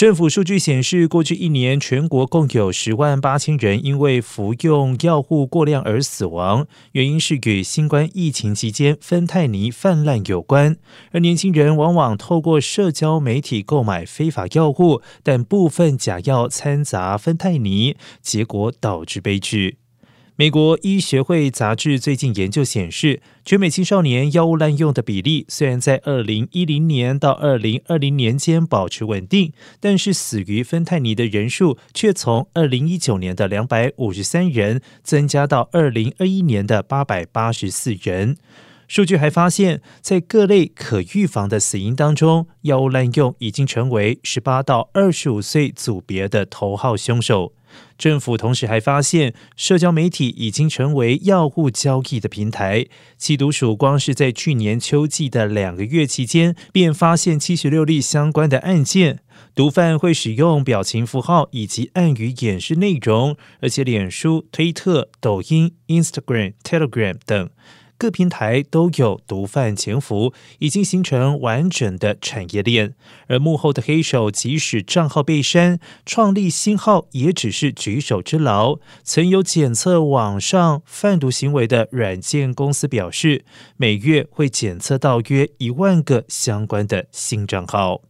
政府数据显示，过去一年全国共有十万八千人因为服用药物过量而死亡，原因是与新冠疫情期间芬太尼泛滥有关。而年轻人往往透过社交媒体购买非法药物，但部分假药掺杂芬太尼，结果导致悲剧。美国医学会杂志最近研究显示，全美青少年药物滥用的比例虽然在二零一零年到二零二零年间保持稳定，但是死于芬太尼的人数却从二零一九年的两百五十三人增加到二零二一年的八百八十四人。数据还发现，在各类可预防的死因当中，药物滥用已经成为十八到二十五岁组别的头号凶手。政府同时还发现，社交媒体已经成为药物交易的平台。缉毒署光是在去年秋季的两个月期间，便发现七十六例相关的案件。毒贩会使用表情符号以及暗语掩饰内容，而且脸书、推特、抖音、Instagram、Telegram 等。各平台都有毒贩潜伏，已经形成完整的产业链。而幕后的黑手，即使账号被删，创立新号也只是举手之劳。曾有检测网上贩毒行为的软件公司表示，每月会检测到约一万个相关的新账号。